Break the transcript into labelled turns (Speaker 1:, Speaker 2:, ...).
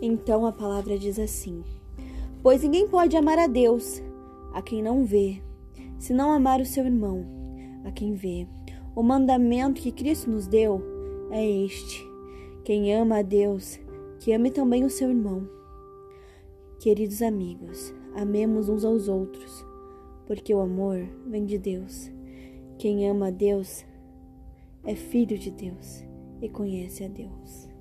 Speaker 1: Então a palavra diz assim: Pois ninguém pode amar a Deus a quem não vê, se não amar o seu irmão a quem vê. O mandamento que Cristo nos deu é este: quem ama a Deus, que ame também o seu irmão. Queridos amigos, amemos uns aos outros, porque o amor vem de Deus. Quem ama a Deus é filho de Deus e conhece a Deus.